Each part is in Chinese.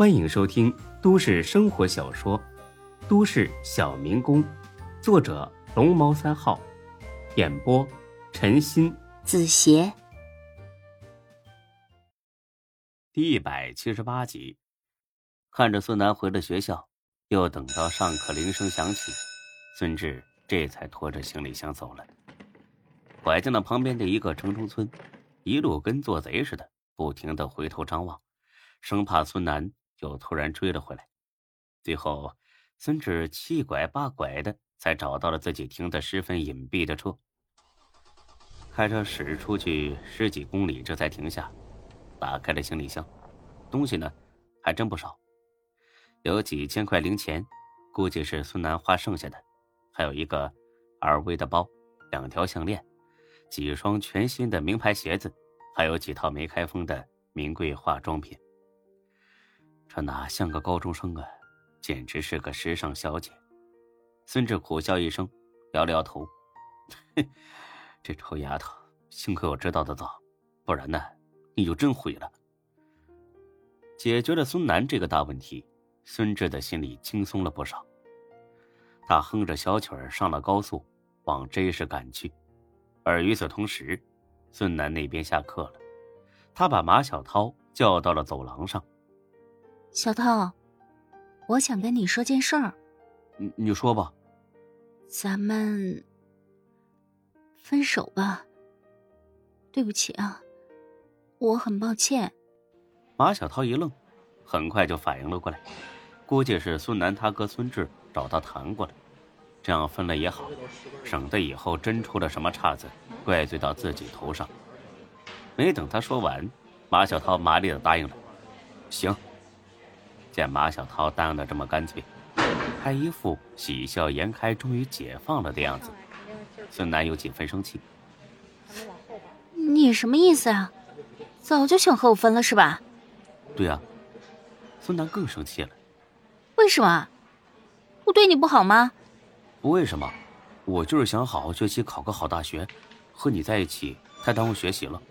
欢迎收听都市生活小说《都市小民工》，作者龙猫三号，演播陈鑫、子邪，第一百七十八集。看着孙楠回了学校，又等到上课铃声响起，孙志这才拖着行李箱走了，拐进了旁边的一个城中村，一路跟做贼似的，不停的回头张望，生怕孙楠。又突然追了回来，最后，孙志七拐八拐的才找到了自己停的十分隐蔽的车。开车驶出去十几公里，这才停下，打开了行李箱，东西呢，还真不少，有几千块零钱，估计是孙楠花剩下的，还有一个 LV 的包，两条项链，几双全新的名牌鞋子，还有几套没开封的名贵化妆品。这哪像个高中生啊，简直是个时尚小姐。孙志苦笑一声，摇了摇头：“ 这臭丫头，幸亏我知道的早，不然呢，你就真毁了。”解决了孙楠这个大问题，孙志的心里轻松了不少。他哼着小曲儿上了高速，往 J 市赶去。而与此同时，孙楠那边下课了，他把马小涛叫到了走廊上。小涛，我想跟你说件事儿。你你说吧。咱们分手吧。对不起啊，我很抱歉。马小涛一愣，很快就反应了过来，估计是孙楠他哥孙志找他谈过了，这样分了也好，省得以后真出了什么岔子，怪罪到自己头上。没等他说完，马小涛麻利的答应了：“行。”见马小涛答应的这么干脆，还一副喜笑颜开、终于解放了的样子，孙楠有几分生气。你什么意思啊？早就想和我分了是吧？对啊。孙楠更生气了。为什么？我对你不好吗？不为什么，我就是想好好学习，考个好大学，和你在一起太耽误学习了。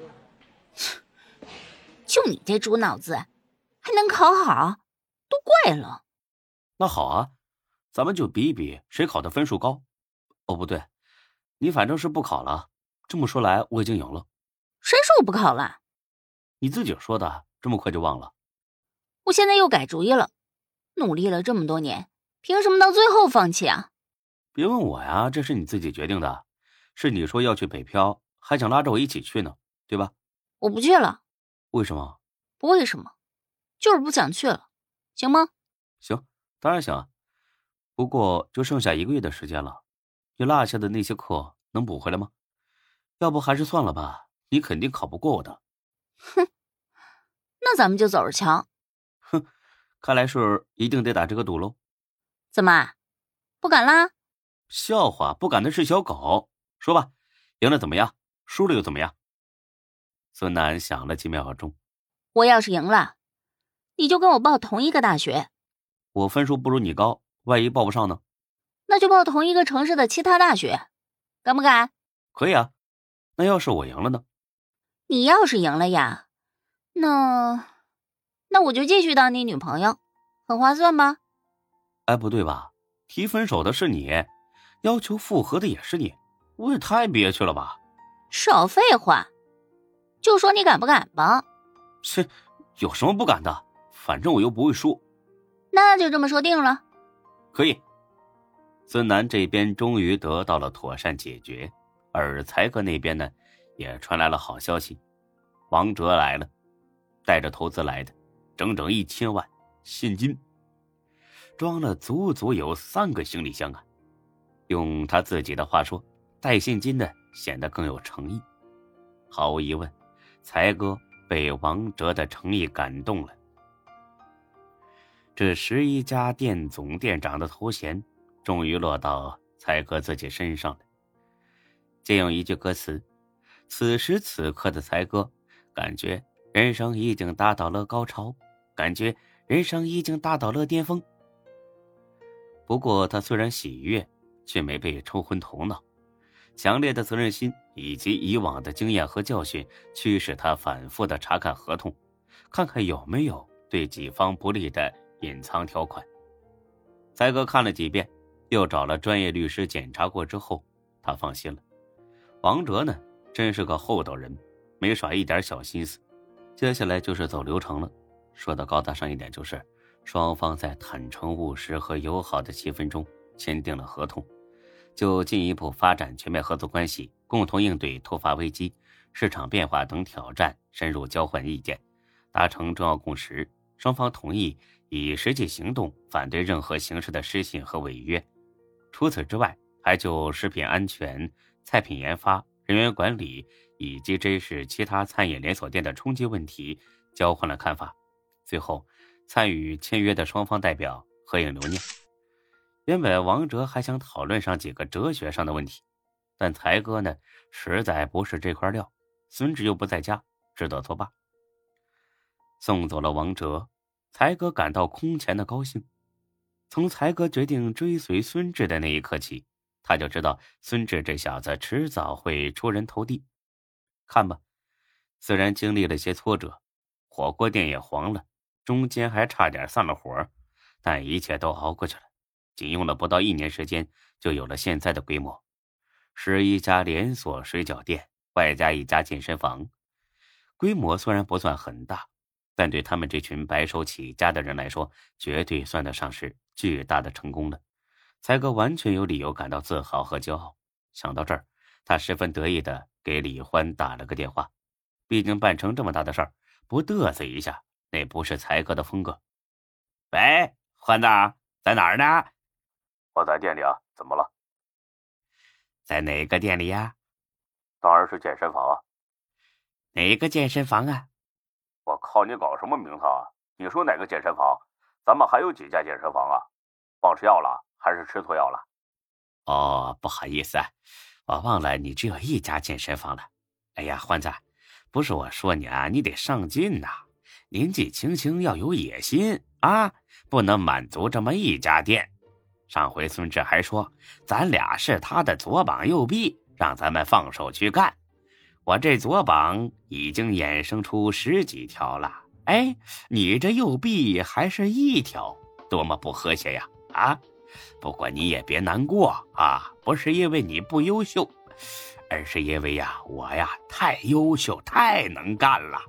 就你这猪脑子，还能考好？都怪了，那好啊，咱们就比一比谁考的分数高。哦，不对，你反正是不考了。这么说来，我已经赢了。谁说我不考了？你自己说的，这么快就忘了？我现在又改主意了。努力了这么多年，凭什么到最后放弃啊？别问我呀，这是你自己决定的。是你说要去北漂，还想拉着我一起去呢，对吧？我不去了。为什么？不为什么，就是不想去了。行吗？行，当然行啊。不过就剩下一个月的时间了，你落下的那些课能补回来吗？要不还是算了吧，你肯定考不过我的。哼，那咱们就走着瞧。哼，看来是一定得打这个赌喽。怎么，不敢啦？笑话，不敢的是小狗。说吧，赢了怎么样？输了又怎么样？孙楠想了几秒钟，我要是赢了。你就跟我报同一个大学，我分数不如你高，万一报不上呢？那就报同一个城市的其他大学，敢不敢？可以啊。那要是我赢了呢？你要是赢了呀，那那我就继续当你女朋友，很划算吧？哎，不对吧？提分手的是你，要求复合的也是你，我也太憋屈了吧？少废话，就说你敢不敢吧？切，有什么不敢的？反正我又不会输，那就这么说定了。可以。孙楠这边终于得到了妥善解决，而才哥那边呢，也传来了好消息，王哲来了，带着投资来的，整整一千万现金，装了足足有三个行李箱啊。用他自己的话说，带现金的显得更有诚意。毫无疑问，才哥被王哲的诚意感动了。这十一家店总店长的头衔，终于落到才哥自己身上了。借用一句歌词：“此时此刻的才哥，感觉人生已经达到了高潮，感觉人生已经达到了巅峰。”不过，他虽然喜悦，却没被冲昏头脑。强烈的责任心以及以往的经验和教训，驱使他反复的查看合同，看看有没有。对己方不利的隐藏条款。才哥看了几遍，又找了专业律师检查过之后，他放心了。王哲呢，真是个厚道人，没耍一点小心思。接下来就是走流程了。说的高大上一点，就是双方在坦诚务实和友好的气氛中签订了合同，就进一步发展全面合作关系，共同应对突发危机、市场变化等挑战，深入交换意见，达成重要共识。双方同意以实际行动反对任何形式的失信和违约。除此之外，还就食品安全、菜品研发、人员管理以及这市其他餐饮连锁店的冲击问题交换了看法。最后，参与签约的双方代表合影留念。原本王哲还想讨论上几个哲学上的问题，但才哥呢，实在不是这块料。孙志又不在家，只得作罢。送走了王哲，才哥感到空前的高兴。从才哥决定追随孙志的那一刻起，他就知道孙志这小子迟早会出人头地。看吧，虽然经历了些挫折，火锅店也黄了。中间还差点散了伙，但一切都熬过去了。仅用了不到一年时间，就有了现在的规模：十一家连锁水饺店，外加一家健身房。规模虽然不算很大，但对他们这群白手起家的人来说，绝对算得上是巨大的成功了。才哥完全有理由感到自豪和骄傲。想到这儿，他十分得意的给李欢打了个电话。毕竟办成这么大的事儿，不嘚瑟一下。那不是才哥的风格。喂，欢子，在哪儿呢？我在店里啊，怎么了？在哪个店里呀？当然是健身房啊。哪个健身房啊？靠，你搞什么名堂啊？你说哪个健身房？咱们还有几家健身房啊？忘吃药了还是吃错药了？哦，不好意思，我忘了你只有一家健身房了。哎呀，欢子，不是我说你啊，你得上进呐。年纪轻轻要有野心啊，不能满足这么一家店。上回孙志还说咱俩是他的左膀右臂，让咱们放手去干。我这左膀已经衍生出十几条了，哎，你这右臂还是一条，多么不和谐呀！啊，不过你也别难过啊，不是因为你不优秀，而是因为呀，我呀太优秀，太能干了。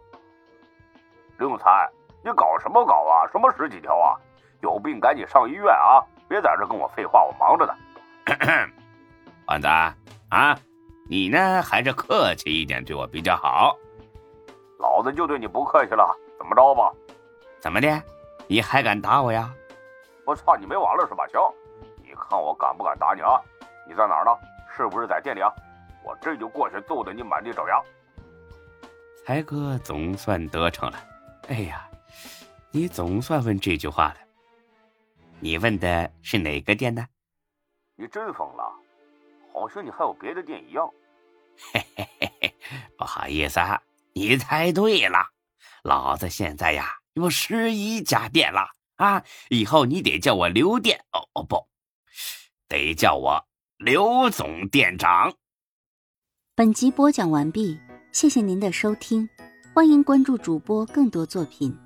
刘才，你搞什么搞啊？什么十几条啊？有病赶紧上医院啊！别在这跟我废话，我忙着呢。丸子啊，你呢还是客气一点，对我比较好。老子就对你不客气了，怎么着吧？怎么的？你还敢打我呀？我操，你没完了是吧？行，你看我敢不敢打你啊？你在哪儿呢？是不是在店里啊？我这就过去揍得你满地找牙。才哥总算得逞了。哎呀，你总算问这句话了。你问的是哪个店呢？你真疯了，好像你还有别的店一样。嘿嘿嘿嘿，不好意思啊，你猜对了，老子现在呀有十一家店了啊！以后你得叫我刘店哦哦不，得叫我刘总店长。本集播讲完毕，谢谢您的收听。欢迎关注主播更多作品。